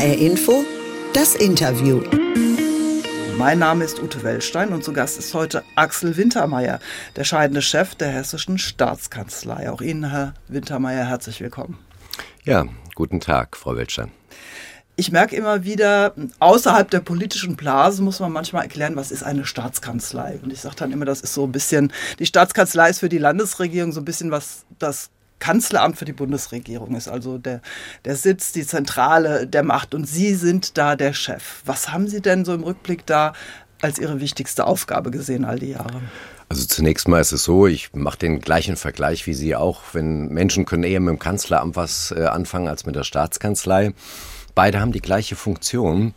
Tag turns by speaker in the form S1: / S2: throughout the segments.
S1: HR Info, das Interview.
S2: Mein Name ist Ute Wellstein und zu Gast ist heute Axel Wintermeyer, der scheidende Chef der Hessischen Staatskanzlei. Auch Ihnen, Herr Wintermeyer, herzlich willkommen.
S3: Ja, guten Tag, Frau Wellstein.
S2: Ich merke immer wieder, außerhalb der politischen Blase muss man manchmal erklären, was ist eine Staatskanzlei. Und ich sage dann immer, das ist so ein bisschen, die Staatskanzlei ist für die Landesregierung so ein bisschen was das Kanzleramt für die Bundesregierung ist, also der, der Sitz, die Zentrale der Macht. Und Sie sind da der Chef. Was haben Sie denn so im Rückblick da als Ihre wichtigste Aufgabe gesehen all die Jahre?
S3: Also zunächst mal ist es so, ich mache den gleichen Vergleich wie Sie auch, wenn Menschen können eher mit dem Kanzleramt was äh, anfangen als mit der Staatskanzlei. Beide haben die gleiche Funktion.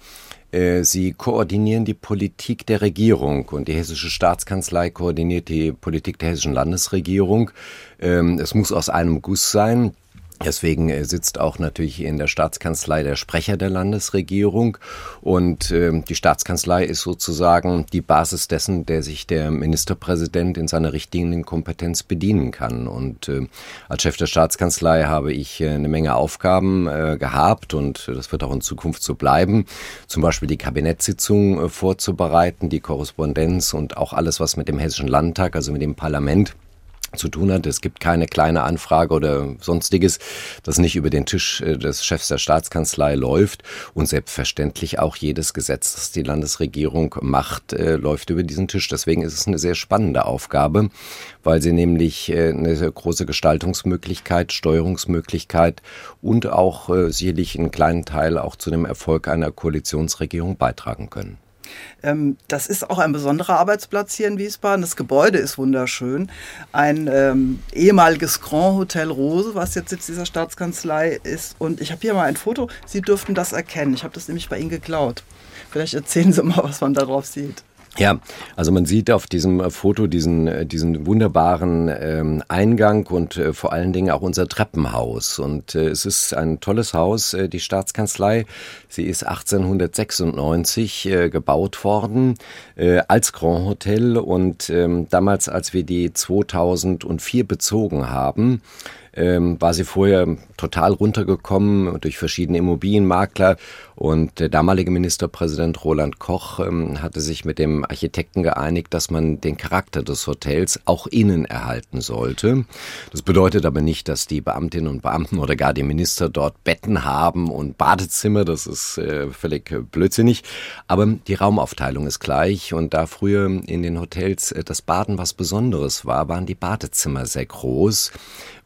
S3: Äh, sie koordinieren die Politik der Regierung und die Hessische Staatskanzlei koordiniert die Politik der Hessischen Landesregierung. Ähm, es muss aus einem Guss sein. Deswegen äh, sitzt auch natürlich in der Staatskanzlei der Sprecher der Landesregierung und äh, die Staatskanzlei ist sozusagen die Basis dessen, der sich der Ministerpräsident in seiner richtigen Kompetenz bedienen kann. Und äh, als Chef der Staatskanzlei habe ich äh, eine Menge Aufgaben äh, gehabt und das wird auch in Zukunft so bleiben. Zum Beispiel die Kabinettssitzung äh, vorzubereiten, die Korrespondenz und auch alles, was mit dem Hessischen Landtag, also mit dem Parlament zu tun hat. Es gibt keine kleine Anfrage oder sonstiges, das nicht über den Tisch äh, des Chefs der Staatskanzlei läuft. Und selbstverständlich auch jedes Gesetz, das die Landesregierung macht, äh, läuft über diesen Tisch. Deswegen ist es eine sehr spannende Aufgabe, weil sie nämlich äh, eine große Gestaltungsmöglichkeit, Steuerungsmöglichkeit und auch sicherlich einen kleinen Teil auch zu dem Erfolg einer Koalitionsregierung beitragen können.
S2: Ähm, das ist auch ein besonderer Arbeitsplatz hier in Wiesbaden. Das Gebäude ist wunderschön. Ein ähm, ehemaliges Grand Hotel Rose, was jetzt Sitz dieser Staatskanzlei ist. Und ich habe hier mal ein Foto. Sie dürften das erkennen. Ich habe das nämlich bei Ihnen geklaut. Vielleicht erzählen Sie mal, was man da drauf sieht.
S3: Ja, also man sieht auf diesem äh, Foto diesen, äh, diesen wunderbaren ähm, Eingang und äh, vor allen Dingen auch unser Treppenhaus. Und äh, es ist ein tolles Haus, äh, die Staatskanzlei. Sie ist 1896 äh, gebaut worden als Grand Hotel und ähm, damals, als wir die 2004 bezogen haben, ähm, war sie vorher total runtergekommen durch verschiedene Immobilienmakler. Und der damalige Ministerpräsident Roland Koch ähm, hatte sich mit dem Architekten geeinigt, dass man den Charakter des Hotels auch innen erhalten sollte. Das bedeutet aber nicht, dass die Beamtinnen und Beamten oder gar die Minister dort Betten haben und Badezimmer. Das ist äh, völlig blödsinnig. Aber die Raumaufteilung ist gleich. Und da früher in den Hotels äh, das Baden was Besonderes war, waren die Badezimmer sehr groß.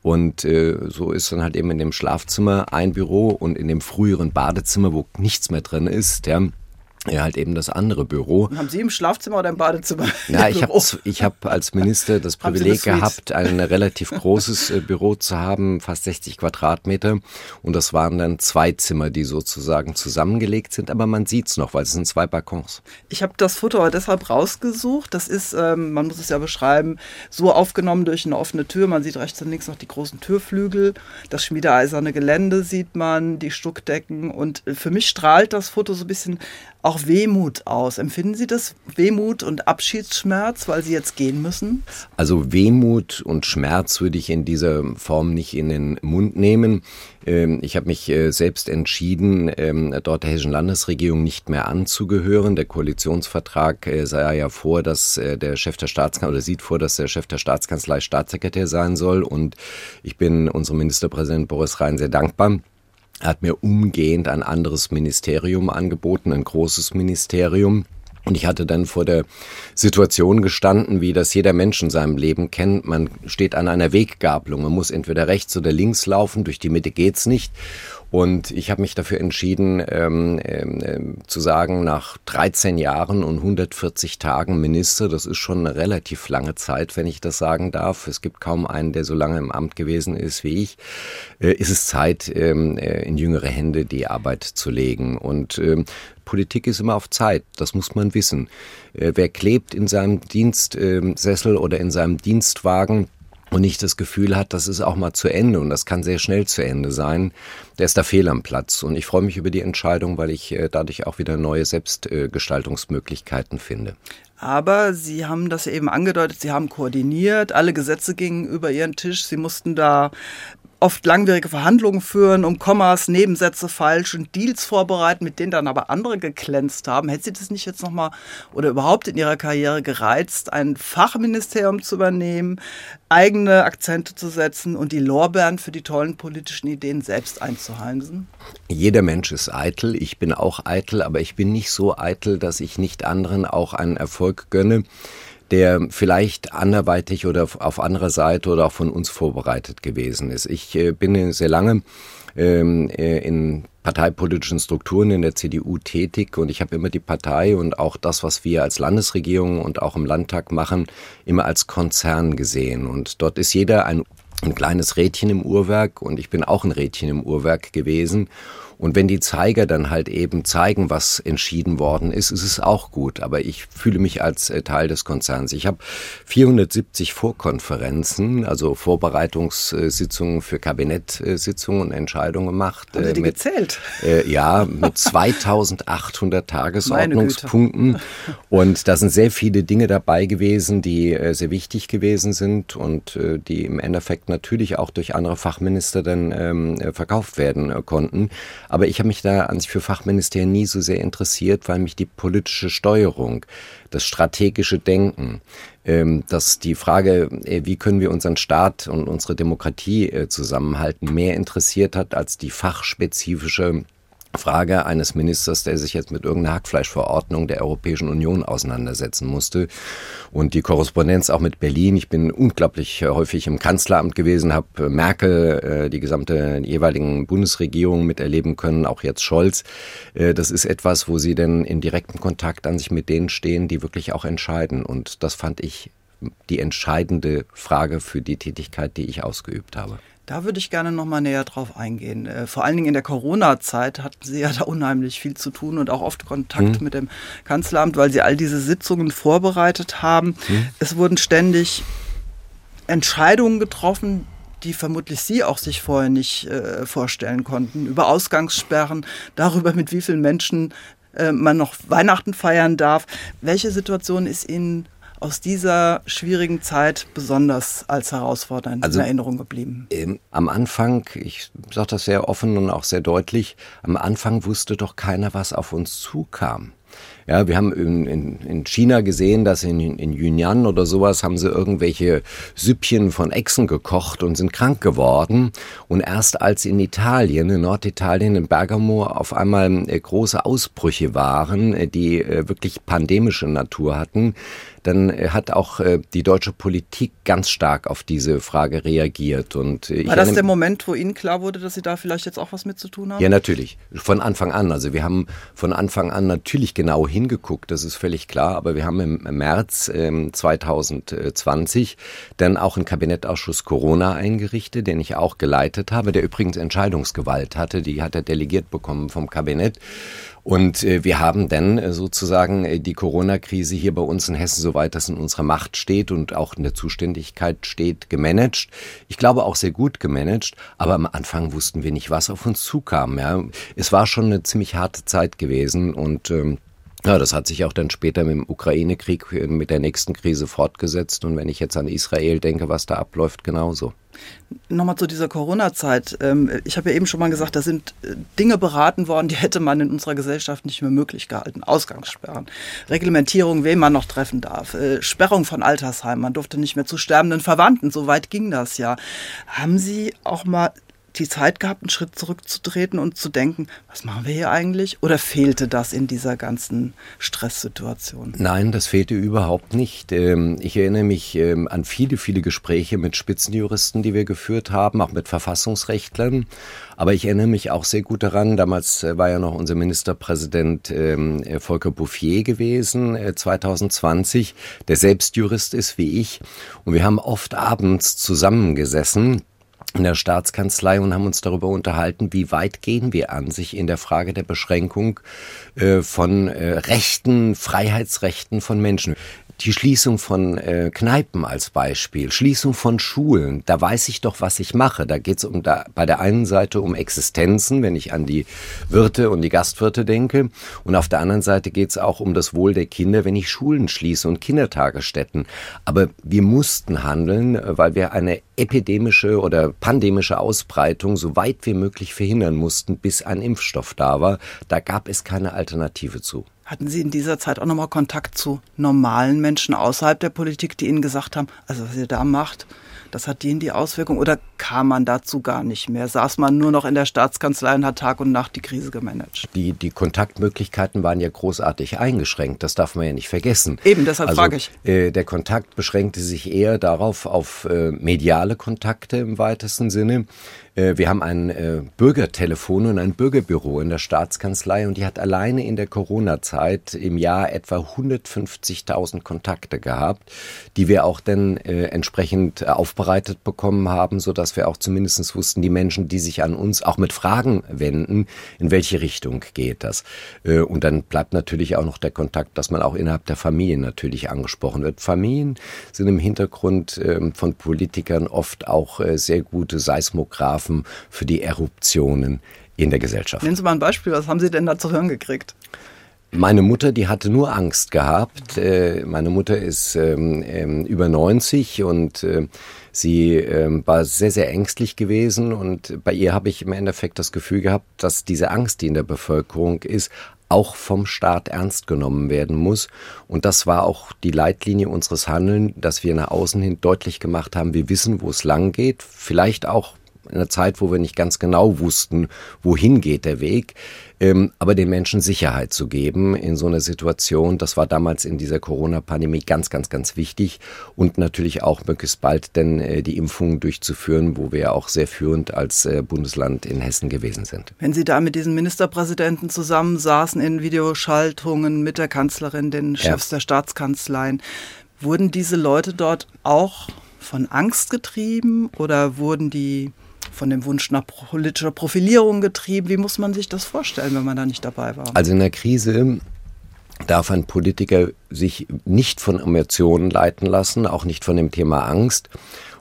S3: Und äh, so ist dann halt eben in dem Schlafzimmer ein Büro und in dem früheren Badezimmer, wo nichts mehr drin ist, ja, ja, halt eben das andere Büro.
S2: Haben Sie im Schlafzimmer oder im Badezimmer?
S3: Ja, ich habe ich hab als Minister das Privileg das gehabt, ein relativ großes äh, Büro zu haben, fast 60 Quadratmeter. Und das waren dann zwei Zimmer, die sozusagen zusammengelegt sind. Aber man sieht's noch, weil es sind zwei Balkons.
S2: Ich habe das Foto aber deshalb rausgesucht. Das ist, ähm, man muss es ja beschreiben, so aufgenommen durch eine offene Tür. Man sieht rechts und links noch die großen Türflügel. Das schmiedeeiserne Gelände sieht man, die Stuckdecken. Und für mich strahlt das Foto so ein bisschen auch Wehmut aus. Empfinden Sie das Wehmut und Abschiedsschmerz, weil Sie jetzt gehen müssen?
S3: Also Wehmut und Schmerz würde ich in dieser Form nicht in den Mund nehmen. Ähm, ich habe mich äh, selbst entschieden, ähm, dort der hessischen Landesregierung nicht mehr anzugehören. Der Koalitionsvertrag äh, sah ja vor, dass äh, der Chef der Staatskanzlei oder sieht vor, dass der Chef der Staatskanzlei Staatssekretär sein soll. Und ich bin unserem Ministerpräsident Boris Rhein sehr dankbar er hat mir umgehend ein anderes Ministerium angeboten, ein großes Ministerium. Und ich hatte dann vor der Situation gestanden, wie das jeder Mensch in seinem Leben kennt. Man steht an einer Weggabelung. Man muss entweder rechts oder links laufen. Durch die Mitte geht's nicht. Und ich habe mich dafür entschieden, ähm, ähm, zu sagen, nach 13 Jahren und 140 Tagen Minister, das ist schon eine relativ lange Zeit, wenn ich das sagen darf. Es gibt kaum einen, der so lange im Amt gewesen ist wie ich. Äh, ist es Zeit, ähm, äh, in jüngere Hände die Arbeit zu legen. Und ähm, Politik ist immer auf Zeit, das muss man wissen. Äh, wer klebt in seinem Dienstsessel oder in seinem Dienstwagen, und nicht das Gefühl hat, das ist auch mal zu Ende und das kann sehr schnell zu Ende sein, der ist da fehl am Platz. Und ich freue mich über die Entscheidung, weil ich äh, dadurch auch wieder neue Selbstgestaltungsmöglichkeiten finde.
S2: Aber Sie haben das eben angedeutet, Sie haben koordiniert, alle Gesetze gingen über Ihren Tisch, Sie mussten da oft langwierige Verhandlungen führen, um Kommas, Nebensätze falsch und Deals vorbereiten, mit denen dann aber andere geglänzt haben. Hätte sie das nicht jetzt nochmal oder überhaupt in ihrer Karriere gereizt, ein Fachministerium zu übernehmen, eigene Akzente zu setzen und die Lorbeeren für die tollen politischen Ideen selbst einzuheimsen?
S3: Jeder Mensch ist eitel. Ich bin auch eitel, aber ich bin nicht so eitel, dass ich nicht anderen auch einen Erfolg gönne der vielleicht anderweitig oder auf anderer Seite oder auch von uns vorbereitet gewesen ist. Ich äh, bin sehr lange ähm, äh, in parteipolitischen Strukturen in der CDU tätig und ich habe immer die Partei und auch das, was wir als Landesregierung und auch im Landtag machen, immer als Konzern gesehen. Und dort ist jeder ein, ein kleines Rädchen im Uhrwerk und ich bin auch ein Rädchen im Uhrwerk gewesen. Und wenn die Zeiger dann halt eben zeigen, was entschieden worden ist, ist es auch gut. Aber ich fühle mich als äh, Teil des Konzerns. Ich habe 470 Vorkonferenzen, also Vorbereitungssitzungen für Kabinettsitzungen und Entscheidungen gemacht.
S2: Haben Sie die mit, gezählt?
S3: Äh, ja, mit 2800 Tagesordnungspunkten. Und da sind sehr viele Dinge dabei gewesen, die äh, sehr wichtig gewesen sind und äh, die im Endeffekt natürlich auch durch andere Fachminister dann ähm, verkauft werden äh, konnten. Aber ich habe mich da an sich für Fachministerien nie so sehr interessiert, weil mich die politische Steuerung, das strategische Denken, ähm, dass die Frage, äh, wie können wir unseren Staat und unsere Demokratie äh, zusammenhalten, mehr interessiert hat als die fachspezifische Frage eines Ministers, der sich jetzt mit irgendeiner Hackfleischverordnung der Europäischen Union auseinandersetzen musste. Und die Korrespondenz auch mit Berlin. Ich bin unglaublich häufig im Kanzleramt gewesen, habe Merkel, äh, die gesamte jeweiligen Bundesregierung miterleben können, auch jetzt Scholz. Äh, das ist etwas, wo sie denn in direktem Kontakt an sich mit denen stehen, die wirklich auch entscheiden. Und das fand ich die entscheidende Frage für die Tätigkeit, die ich ausgeübt habe.
S2: Da würde ich gerne noch mal näher drauf eingehen. Äh, vor allen Dingen in der Corona-Zeit hatten Sie ja da unheimlich viel zu tun und auch oft Kontakt mhm. mit dem Kanzleramt, weil Sie all diese Sitzungen vorbereitet haben. Mhm. Es wurden ständig Entscheidungen getroffen, die vermutlich Sie auch sich vorher nicht äh, vorstellen konnten, über Ausgangssperren, darüber, mit wie vielen Menschen äh, man noch Weihnachten feiern darf. Welche Situation ist Ihnen aus dieser schwierigen Zeit besonders als herausfordernd also, in Erinnerung geblieben?
S3: Ähm, am Anfang, ich sage das sehr offen und auch sehr deutlich, am Anfang wusste doch keiner, was auf uns zukam. Ja, wir haben in, in, in China gesehen, dass in, in Yunnan oder sowas haben sie irgendwelche Süppchen von Echsen gekocht und sind krank geworden. Und erst als in Italien, in Norditalien, in Bergamo auf einmal äh, große Ausbrüche waren, äh, die äh, wirklich pandemische Natur hatten, dann hat auch die deutsche Politik ganz stark auf diese Frage reagiert. Und
S2: War das der Moment, wo Ihnen klar wurde, dass Sie da vielleicht jetzt auch was mit zu tun haben?
S3: Ja, natürlich. Von Anfang an. Also wir haben von Anfang an natürlich genau hingeguckt, das ist völlig klar. Aber wir haben im März äh, 2020 dann auch einen Kabinettausschuss Corona eingerichtet, den ich auch geleitet habe, der übrigens Entscheidungsgewalt hatte. Die hat er delegiert bekommen vom Kabinett. Und äh, wir haben dann äh, sozusagen äh, die Corona-Krise hier bei uns in Hessen, soweit das in unserer Macht steht und auch in der Zuständigkeit steht, gemanagt. Ich glaube auch sehr gut gemanagt, aber am Anfang wussten wir nicht, was auf uns zukam. Ja. Es war schon eine ziemlich harte Zeit gewesen und ähm, ja, das hat sich auch dann später mit dem Ukraine-Krieg, mit der nächsten Krise fortgesetzt. Und wenn ich jetzt an Israel denke, was da abläuft, genauso.
S2: Nochmal zu dieser Corona-Zeit. Ähm, ich habe ja eben schon mal gesagt, da sind äh, Dinge beraten worden, die hätte man in unserer Gesellschaft nicht mehr möglich gehalten. Ausgangssperren, Reglementierung, wen man noch treffen darf, äh, Sperrung von Altersheimen, man durfte nicht mehr zu sterbenden Verwandten, so weit ging das ja. Haben Sie auch mal die Zeit gehabt, einen Schritt zurückzutreten und zu denken, was machen wir hier eigentlich? Oder fehlte das in dieser ganzen Stresssituation?
S3: Nein, das fehlte überhaupt nicht. Ähm, ich erinnere mich ähm, an viele, viele Gespräche mit Spitzenjuristen, die wir geführt haben, auch mit Verfassungsrechtlern. Aber ich erinnere mich auch sehr gut daran, damals äh, war ja noch unser Ministerpräsident ähm, Volker Bouffier gewesen, 2020, äh, der selbst Jurist ist wie ich. Und wir haben oft abends zusammengesessen in der Staatskanzlei und haben uns darüber unterhalten, wie weit gehen wir an sich in der Frage der Beschränkung äh, von äh, Rechten, Freiheitsrechten von Menschen die Schließung von äh, Kneipen als Beispiel, Schließung von Schulen, da weiß ich doch, was ich mache. Da geht es um da, bei der einen Seite um Existenzen, wenn ich an die Wirte und die Gastwirte denke. Und auf der anderen Seite geht es auch um das Wohl der Kinder, wenn ich Schulen schließe und Kindertagesstätten. Aber wir mussten handeln, weil wir eine epidemische oder pandemische Ausbreitung so weit wie möglich verhindern mussten, bis ein Impfstoff da war. Da gab es keine Alternative zu.
S2: Hatten Sie in dieser Zeit auch nochmal Kontakt zu normalen Menschen außerhalb der Politik, die Ihnen gesagt haben, also was ihr da macht, das hat denen die Auswirkung oder kam man dazu gar nicht mehr? Saß man nur noch in der Staatskanzlei und hat Tag und Nacht die Krise gemanagt?
S3: Die, die Kontaktmöglichkeiten waren ja großartig eingeschränkt, das darf man ja nicht vergessen.
S2: Eben, deshalb also, frage ich.
S3: Äh, der Kontakt beschränkte sich eher darauf, auf äh, mediale Kontakte im weitesten Sinne. Äh, wir haben ein äh, Bürgertelefon und ein Bürgerbüro in der Staatskanzlei und die hat alleine in der Corona-Zeit im Jahr etwa 150.000 Kontakte gehabt, die wir auch dann äh, entsprechend aufbereitet bekommen haben, sodass wir auch zumindest wussten, die Menschen, die sich an uns auch mit Fragen wenden, in welche Richtung geht das. Und dann bleibt natürlich auch noch der Kontakt, dass man auch innerhalb der Familien natürlich angesprochen wird. Familien sind im Hintergrund ähm, von Politikern oft auch sehr gute Seismographen für die Eruptionen in der Gesellschaft.
S2: Nennen Sie mal ein Beispiel, was haben Sie denn da zu hören gekriegt?
S3: Meine Mutter, die hatte nur Angst gehabt. Äh, meine Mutter ist ähm, ähm, über 90 und äh, sie ähm, war sehr, sehr ängstlich gewesen. Und bei ihr habe ich im Endeffekt das Gefühl gehabt, dass diese Angst, die in der Bevölkerung ist, auch vom Staat ernst genommen werden muss. Und das war auch die Leitlinie unseres Handelns, dass wir nach außen hin deutlich gemacht haben, wir wissen, wo es lang geht. Vielleicht auch einer Zeit, wo wir nicht ganz genau wussten, wohin geht der Weg, ähm, aber den Menschen Sicherheit zu geben in so einer Situation. Das war damals in dieser Corona-Pandemie ganz, ganz, ganz wichtig und natürlich auch möglichst bald denn äh, die Impfungen durchzuführen, wo wir ja auch sehr führend als äh, Bundesland in Hessen gewesen sind.
S2: Wenn Sie da mit diesen Ministerpräsidenten zusammensaßen in Videoschaltungen mit der Kanzlerin, den Chefs ja. der Staatskanzleien, wurden diese Leute dort auch von Angst getrieben oder wurden die von dem Wunsch nach politischer Profilierung getrieben. Wie muss man sich das vorstellen, wenn man da nicht dabei war?
S3: Also in der Krise darf ein Politiker sich nicht von Emotionen leiten lassen, auch nicht von dem Thema Angst.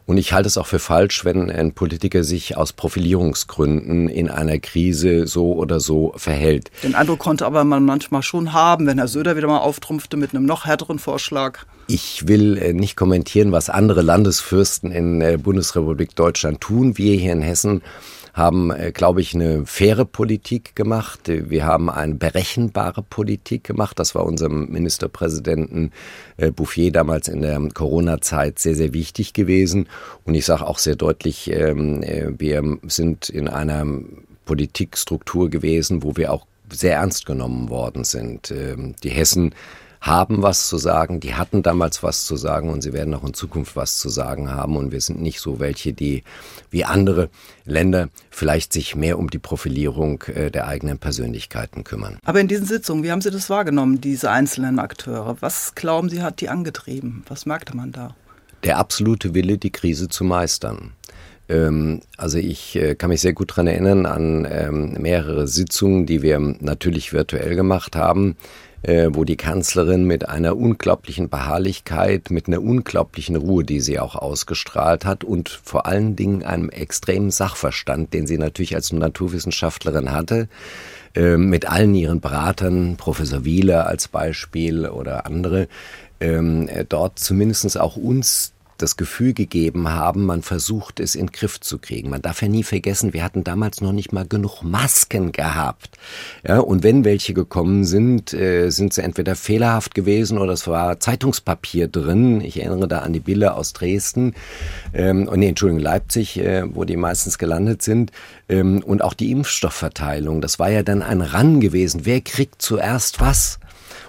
S3: Und ich halte es auch für falsch, wenn ein Politiker sich aus Profilierungsgründen in einer Krise so oder so verhält.
S2: Den Eindruck konnte aber man manchmal schon haben, wenn Herr Söder wieder mal auftrumpfte mit einem noch härteren Vorschlag.
S3: Ich will äh, nicht kommentieren, was andere Landesfürsten in der Bundesrepublik Deutschland tun. Wir hier in Hessen haben, äh, glaube ich, eine faire Politik gemacht. Wir haben eine berechenbare Politik gemacht. Das war unserem Ministerpräsidenten äh, Bouffier damals in der Corona-Zeit sehr, sehr wichtig gewesen. Und ich sage auch sehr deutlich, ähm, äh, wir sind in einer Politikstruktur gewesen, wo wir auch sehr ernst genommen worden sind. Ähm, die Hessen haben was zu sagen, die hatten damals was zu sagen und sie werden auch in Zukunft was zu sagen haben. Und wir sind nicht so welche, die wie andere Länder vielleicht sich mehr um die Profilierung äh, der eigenen Persönlichkeiten kümmern.
S2: Aber in diesen Sitzungen, wie haben Sie das wahrgenommen, diese einzelnen Akteure? Was glauben Sie, hat die angetrieben? Was merkte man da?
S3: Der absolute Wille, die Krise zu meistern ähm, also ich äh, kann mich sehr gut daran erinnern an ähm, mehrere Sitzungen, die wir natürlich virtuell gemacht haben, wo die Kanzlerin mit einer unglaublichen Beharrlichkeit, mit einer unglaublichen Ruhe, die sie auch ausgestrahlt hat und vor allen Dingen einem extremen Sachverstand, den sie natürlich als Naturwissenschaftlerin hatte, äh, mit allen ihren Beratern, Professor Wieler als Beispiel oder andere, ähm, dort zumindest auch uns das Gefühl gegeben haben, man versucht es in den Griff zu kriegen. Man darf ja nie vergessen, wir hatten damals noch nicht mal genug Masken gehabt. Ja, und wenn welche gekommen sind, äh, sind sie entweder fehlerhaft gewesen oder es war Zeitungspapier drin. Ich erinnere da an die Bilder aus Dresden ähm, und nee, Entschuldigung, Leipzig, äh, wo die meistens gelandet sind. Ähm, und auch die Impfstoffverteilung, das war ja dann ein Ran gewesen. Wer kriegt zuerst was?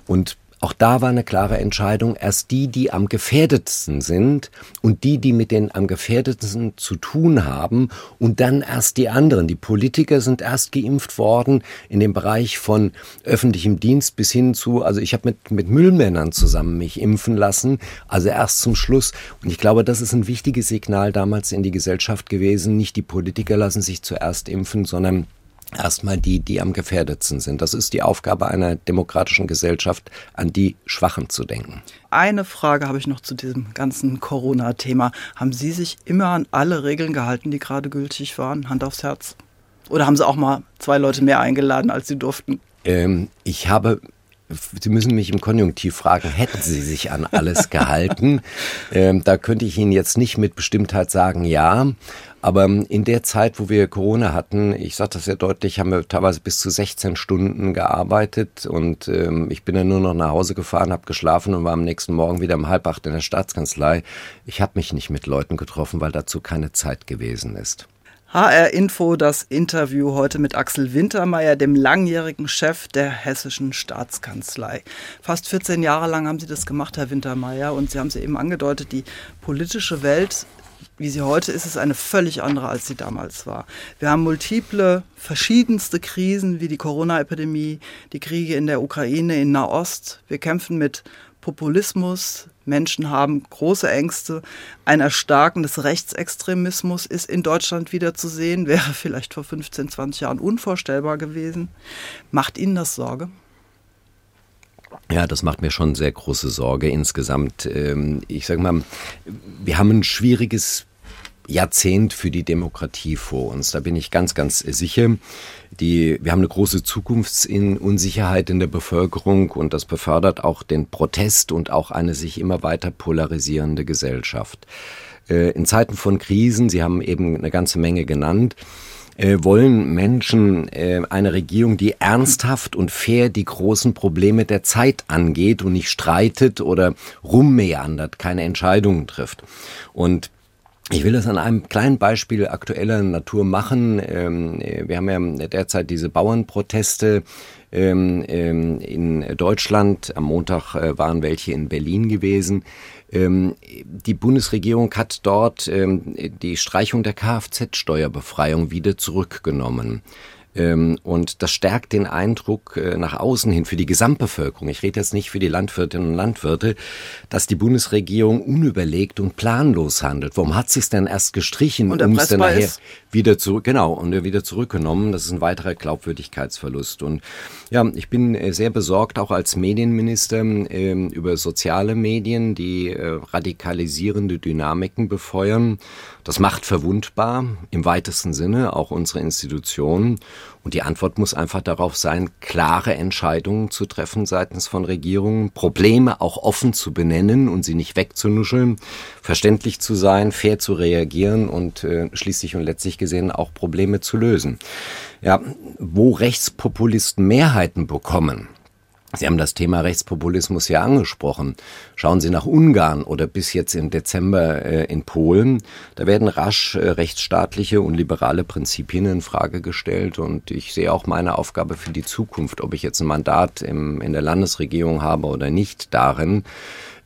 S3: Und auch da war eine klare Entscheidung, erst die, die am gefährdetsten sind und die, die mit den am gefährdetsten zu tun haben und dann erst die anderen. Die Politiker sind erst geimpft worden in dem Bereich von öffentlichem Dienst bis hin zu, also ich habe mit, mit Müllmännern zusammen mich impfen lassen, also erst zum Schluss. Und ich glaube, das ist ein wichtiges Signal damals in die Gesellschaft gewesen. Nicht die Politiker lassen sich zuerst impfen, sondern erstmal die, die am gefährdetsten sind. Das ist die Aufgabe einer demokratischen Gesellschaft, an die Schwachen zu denken.
S2: Eine Frage habe ich noch zu diesem ganzen Corona-Thema. Haben Sie sich immer an alle Regeln gehalten, die gerade gültig waren? Hand aufs Herz. Oder haben Sie auch mal zwei Leute mehr eingeladen, als Sie durften?
S3: Ähm, ich habe Sie müssen mich im Konjunktiv fragen, hätten Sie sich an alles gehalten? ähm, da könnte ich Ihnen jetzt nicht mit Bestimmtheit sagen, ja. Aber in der Zeit, wo wir Corona hatten, ich sage das sehr deutlich, haben wir teilweise bis zu 16 Stunden gearbeitet und ähm, ich bin dann nur noch nach Hause gefahren, habe geschlafen und war am nächsten Morgen wieder um halb acht in der Staatskanzlei. Ich habe mich nicht mit Leuten getroffen, weil dazu keine Zeit gewesen ist.
S2: HR Info, das Interview heute mit Axel Wintermeyer, dem langjährigen Chef der Hessischen Staatskanzlei. Fast 14 Jahre lang haben Sie das gemacht, Herr Wintermeyer, und Sie haben es eben angedeutet, die politische Welt, wie sie heute ist, ist eine völlig andere, als sie damals war. Wir haben multiple, verschiedenste Krisen wie die Corona-Epidemie, die Kriege in der Ukraine, in Nahost. Wir kämpfen mit Populismus, Menschen haben große Ängste. Ein Erstarken des Rechtsextremismus ist in Deutschland wieder zu sehen, wäre vielleicht vor 15, 20 Jahren unvorstellbar gewesen. Macht Ihnen das Sorge?
S3: Ja, das macht mir schon sehr große Sorge insgesamt. Ähm, ich sage mal, wir haben ein schwieriges Jahrzehnt für die Demokratie vor uns. Da bin ich ganz, ganz sicher. Die, wir haben eine große Zukunftsunsicherheit in der Bevölkerung und das befördert auch den Protest und auch eine sich immer weiter polarisierende Gesellschaft. Äh, in Zeiten von Krisen, Sie haben eben eine ganze Menge genannt, äh, wollen Menschen äh, eine Regierung, die ernsthaft und fair die großen Probleme der Zeit angeht und nicht streitet oder rummeandert, keine Entscheidungen trifft. Und ich will das an einem kleinen Beispiel aktueller Natur machen. Ähm, wir haben ja derzeit diese Bauernproteste ähm, ähm, in Deutschland. Am Montag äh, waren welche in Berlin gewesen. Die Bundesregierung hat dort die Streichung der Kfz-Steuerbefreiung wieder zurückgenommen. Ähm, und das stärkt den Eindruck äh, nach außen hin für die Gesamtbevölkerung, ich rede jetzt nicht für die Landwirtinnen und Landwirte, dass die Bundesregierung unüberlegt und planlos handelt. Warum hat sie es denn erst gestrichen,
S2: um es dann nachher
S3: wieder zurück, genau, und wieder zurückgenommen? Das ist ein weiterer Glaubwürdigkeitsverlust. Und ja, ich bin äh, sehr besorgt, auch als Medienminister, ähm, über soziale Medien, die äh, radikalisierende Dynamiken befeuern. Das macht verwundbar im weitesten Sinne auch unsere Institutionen. Und die Antwort muss einfach darauf sein, klare Entscheidungen zu treffen seitens von Regierungen, Probleme auch offen zu benennen und sie nicht wegzunuscheln, verständlich zu sein, fair zu reagieren und äh, schließlich und letztlich gesehen auch Probleme zu lösen. Ja, wo Rechtspopulisten Mehrheiten bekommen, Sie haben das Thema Rechtspopulismus ja angesprochen. Schauen Sie nach Ungarn oder bis jetzt im Dezember äh, in Polen. Da werden rasch äh, rechtsstaatliche und liberale Prinzipien in Frage gestellt. Und ich sehe auch meine Aufgabe für die Zukunft, ob ich jetzt ein Mandat im, in der Landesregierung habe oder nicht, darin,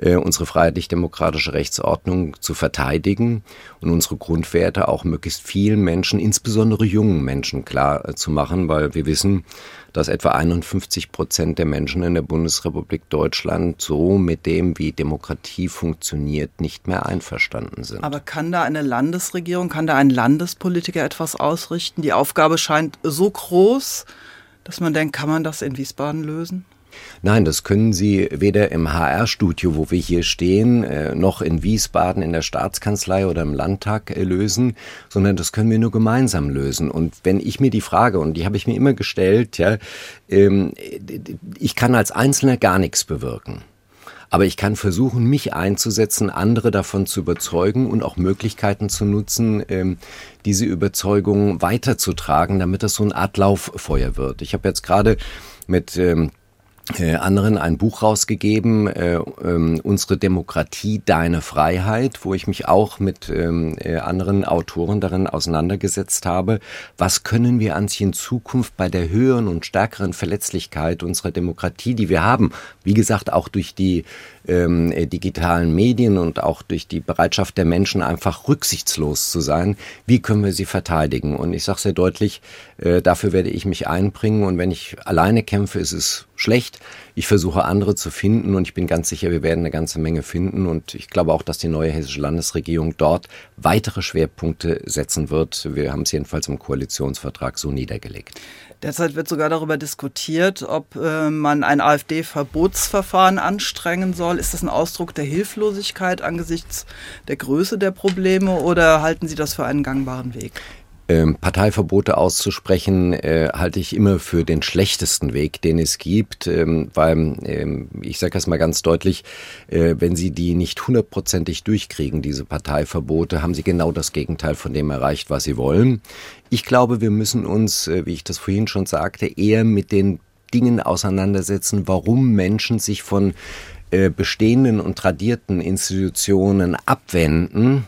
S3: äh, unsere freiheitlich-demokratische Rechtsordnung zu verteidigen und unsere Grundwerte auch möglichst vielen Menschen, insbesondere jungen Menschen, klar äh, zu machen, weil wir wissen, dass etwa 51 Prozent der Menschen in der Bundesrepublik Deutschland so mit dem, wie Demokratie funktioniert, nicht mehr einverstanden sind.
S2: Aber kann da eine Landesregierung, kann da ein Landespolitiker etwas ausrichten? Die Aufgabe scheint so groß, dass man denkt, kann man das in Wiesbaden lösen?
S3: Nein, das können Sie weder im HR-Studio, wo wir hier stehen, äh, noch in Wiesbaden in der Staatskanzlei oder im Landtag äh, lösen, sondern das können wir nur gemeinsam lösen. Und wenn ich mir die Frage, und die habe ich mir immer gestellt, ja, ähm, ich kann als Einzelner gar nichts bewirken. Aber ich kann versuchen, mich einzusetzen, andere davon zu überzeugen und auch Möglichkeiten zu nutzen, ähm, diese Überzeugung weiterzutragen, damit das so eine Art Lauffeuer wird. Ich habe jetzt gerade mit ähm, äh, anderen ein Buch rausgegeben, äh, ähm, Unsere Demokratie, deine Freiheit, wo ich mich auch mit ähm, äh, anderen Autoren darin auseinandergesetzt habe. Was können wir an sich in Zukunft bei der höheren und stärkeren Verletzlichkeit unserer Demokratie, die wir haben, wie gesagt, auch durch die ähm, äh, digitalen Medien und auch durch die Bereitschaft der Menschen einfach rücksichtslos zu sein, wie können wir sie verteidigen? Und ich sage sehr deutlich, äh, dafür werde ich mich einbringen und wenn ich alleine kämpfe, ist es schlecht. Ich versuche andere zu finden und ich bin ganz sicher, wir werden eine ganze Menge finden und ich glaube auch, dass die neue hessische Landesregierung dort weitere Schwerpunkte setzen wird. Wir haben es jedenfalls im Koalitionsvertrag so niedergelegt.
S2: Derzeit wird sogar darüber diskutiert, ob äh, man ein AfD-Verbotsverfahren anstrengen soll. Ist das ein Ausdruck der Hilflosigkeit angesichts der Größe der Probleme oder halten Sie das für einen gangbaren Weg?
S3: Ähm, Parteiverbote auszusprechen, äh, halte ich immer für den schlechtesten Weg, den es gibt, ähm, weil ähm, ich sage das mal ganz deutlich, äh, wenn Sie die nicht hundertprozentig durchkriegen, diese Parteiverbote, haben Sie genau das Gegenteil von dem erreicht, was Sie wollen. Ich glaube, wir müssen uns, äh, wie ich das vorhin schon sagte, eher mit den Dingen auseinandersetzen, warum Menschen sich von äh, bestehenden und tradierten Institutionen abwenden,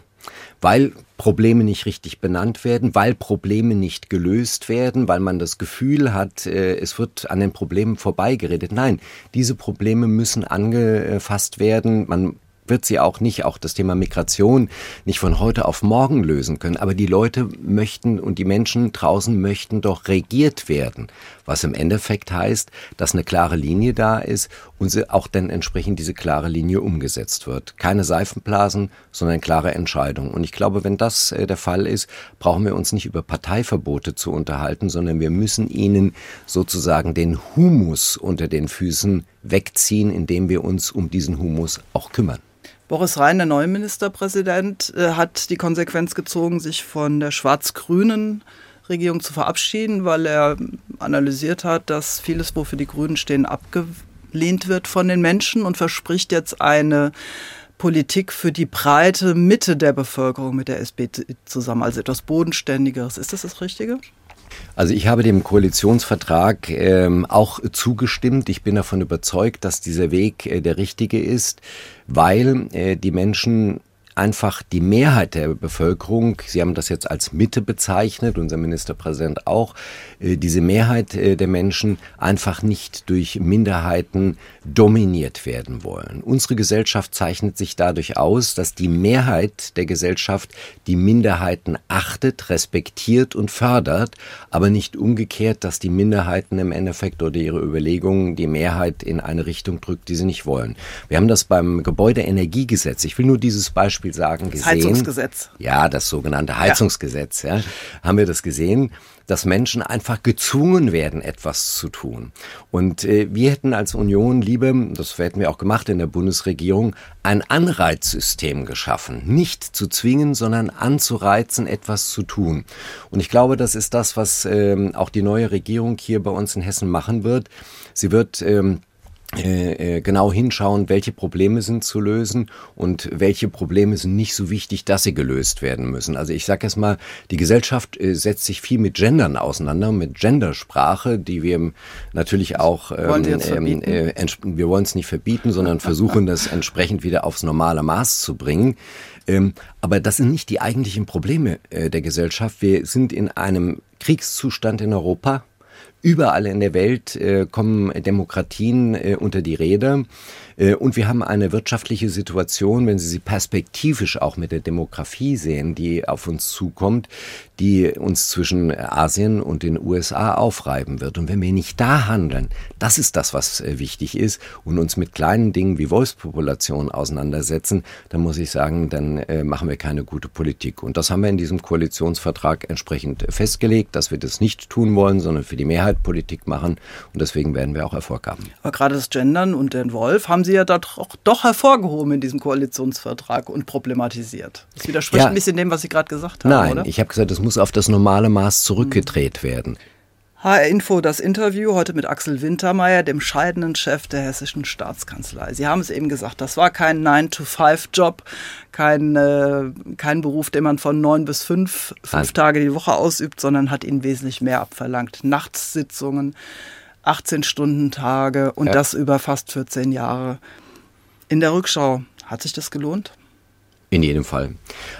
S3: weil Probleme nicht richtig benannt werden, weil Probleme nicht gelöst werden, weil man das Gefühl hat, äh, es wird an den Problemen vorbeigeredet. Nein, diese Probleme müssen angefasst werden. Man wird sie auch nicht, auch das Thema Migration, nicht von heute auf morgen lösen können. Aber die Leute möchten und die Menschen draußen möchten doch regiert werden. Was im Endeffekt heißt, dass eine klare Linie da ist und sie auch dann entsprechend diese klare Linie umgesetzt wird. Keine Seifenblasen, sondern klare Entscheidungen. Und ich glaube, wenn das äh, der Fall ist, brauchen wir uns nicht über Parteiverbote zu unterhalten, sondern wir müssen ihnen sozusagen den Humus unter den Füßen wegziehen, indem wir uns um diesen Humus auch kümmern.
S2: Boris Rhein, der neue Ministerpräsident, äh, hat die Konsequenz gezogen, sich von der schwarz-grünen Regierung zu verabschieden, weil er analysiert hat, dass vieles, wofür die Grünen stehen, abgelehnt wird von den Menschen und verspricht jetzt eine Politik für die breite Mitte der Bevölkerung mit der SPD zusammen, also etwas Bodenständigeres. Ist das das Richtige?
S3: Also ich habe dem Koalitionsvertrag ähm, auch zugestimmt. Ich bin davon überzeugt, dass dieser Weg äh, der richtige ist, weil äh, die Menschen einfach die Mehrheit der Bevölkerung, Sie haben das jetzt als Mitte bezeichnet, unser Ministerpräsident auch, äh, diese Mehrheit äh, der Menschen einfach nicht durch Minderheiten dominiert werden wollen. Unsere Gesellschaft zeichnet sich dadurch aus, dass die Mehrheit der Gesellschaft die Minderheiten achtet, respektiert und fördert, aber nicht umgekehrt, dass die Minderheiten im Endeffekt oder ihre Überlegungen die Mehrheit in eine Richtung drückt, die sie nicht wollen. Wir haben das beim Gebäudeenergiegesetz. Ich will nur dieses Beispiel sagen, gesehen.
S2: Heizungsgesetz.
S3: Ja, das sogenannte Heizungsgesetz. Ja. ja. Haben wir das gesehen? dass Menschen einfach gezwungen werden, etwas zu tun. Und äh, wir hätten als Union lieber, das hätten wir auch gemacht in der Bundesregierung, ein Anreizsystem geschaffen. Nicht zu zwingen, sondern anzureizen, etwas zu tun. Und ich glaube, das ist das, was ähm, auch die neue Regierung hier bei uns in Hessen machen wird. Sie wird ähm, äh, äh, genau hinschauen, welche Probleme sind zu lösen und welche Probleme sind nicht so wichtig, dass sie gelöst werden müssen. Also ich sage jetzt mal, die Gesellschaft äh, setzt sich viel mit Gendern auseinander, mit Gendersprache, die wir natürlich auch, ähm, ähm, äh, wir wollen es nicht verbieten, sondern versuchen das entsprechend wieder aufs normale Maß zu bringen. Ähm, aber das sind nicht die eigentlichen Probleme äh, der Gesellschaft. Wir sind in einem Kriegszustand in Europa Überall in der Welt äh, kommen Demokratien äh, unter die Rede. Äh, und wir haben eine wirtschaftliche Situation, wenn Sie sie perspektivisch auch mit der Demografie sehen, die auf uns zukommt, die uns zwischen Asien und den USA aufreiben wird. Und wenn wir nicht da handeln, das ist das, was äh, wichtig ist, und uns mit kleinen Dingen wie Wolfspopulation auseinandersetzen, dann muss ich sagen, dann äh, machen wir keine gute Politik. Und das haben wir in diesem Koalitionsvertrag entsprechend festgelegt, dass wir das nicht tun wollen, sondern für die Mehrheit Politik machen. Und deswegen werden wir auch Erfolg haben.
S2: Aber gerade das Gendern und den Wolf haben Sie ja doch, doch hervorgehoben in diesem Koalitionsvertrag und problematisiert. Das widerspricht ja. ein bisschen dem, was Sie gerade gesagt haben,
S3: Nein,
S2: oder?
S3: ich habe gesagt, es muss auf das normale Maß zurückgedreht werden.
S2: HR Info, das Interview heute mit Axel Wintermeyer, dem scheidenden Chef der hessischen Staatskanzlei. Sie haben es eben gesagt, das war kein 9-to-5-Job, kein, äh, kein Beruf, den man von 9 bis 5, 5 Tage die Woche ausübt, sondern hat ihnen wesentlich mehr abverlangt. Nachtssitzungen, 18-Stunden-Tage und ja. das über fast 14 Jahre. In der Rückschau, hat sich das gelohnt?
S3: In jedem Fall.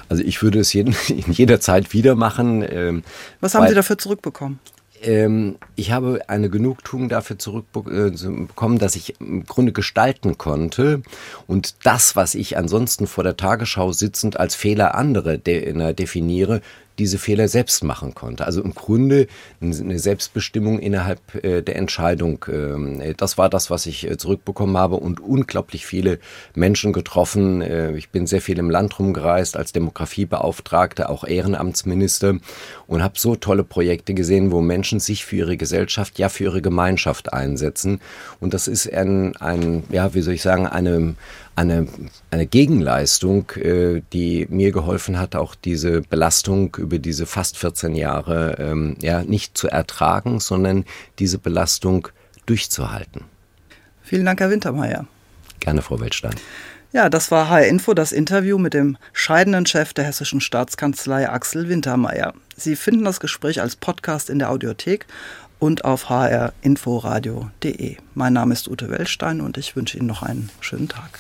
S3: Also ich würde es jeden, in jeder Zeit wieder machen. Ähm,
S2: Was haben Sie dafür zurückbekommen?
S3: Ähm, ich habe eine Genugtuung dafür zurückbekommen, dass ich im Grunde gestalten konnte und das, was ich ansonsten vor der Tagesschau sitzend als Fehler andere de definiere, diese Fehler selbst machen konnte. Also im Grunde eine Selbstbestimmung innerhalb äh, der Entscheidung. Ähm, das war das, was ich äh, zurückbekommen habe und unglaublich viele Menschen getroffen. Äh, ich bin sehr viel im Land rumgereist als Demografiebeauftragter, auch Ehrenamtsminister und habe so tolle Projekte gesehen, wo Menschen sich für ihre Gesellschaft, ja für ihre Gemeinschaft einsetzen. Und das ist ein, ein ja, wie soll ich sagen, eine eine, eine Gegenleistung, äh, die mir geholfen hat, auch diese Belastung über diese fast 14 Jahre ähm, ja nicht zu ertragen, sondern diese Belastung durchzuhalten.
S2: Vielen Dank, Herr Wintermeyer.
S3: Gerne, Frau Weltstein.
S2: Ja, das war HR Info, das Interview mit dem scheidenden Chef der Hessischen Staatskanzlei Axel Wintermeyer. Sie finden das Gespräch als Podcast in der Audiothek und auf hrinforadio.de. Mein Name ist Ute Wellstein und ich wünsche Ihnen noch einen schönen Tag.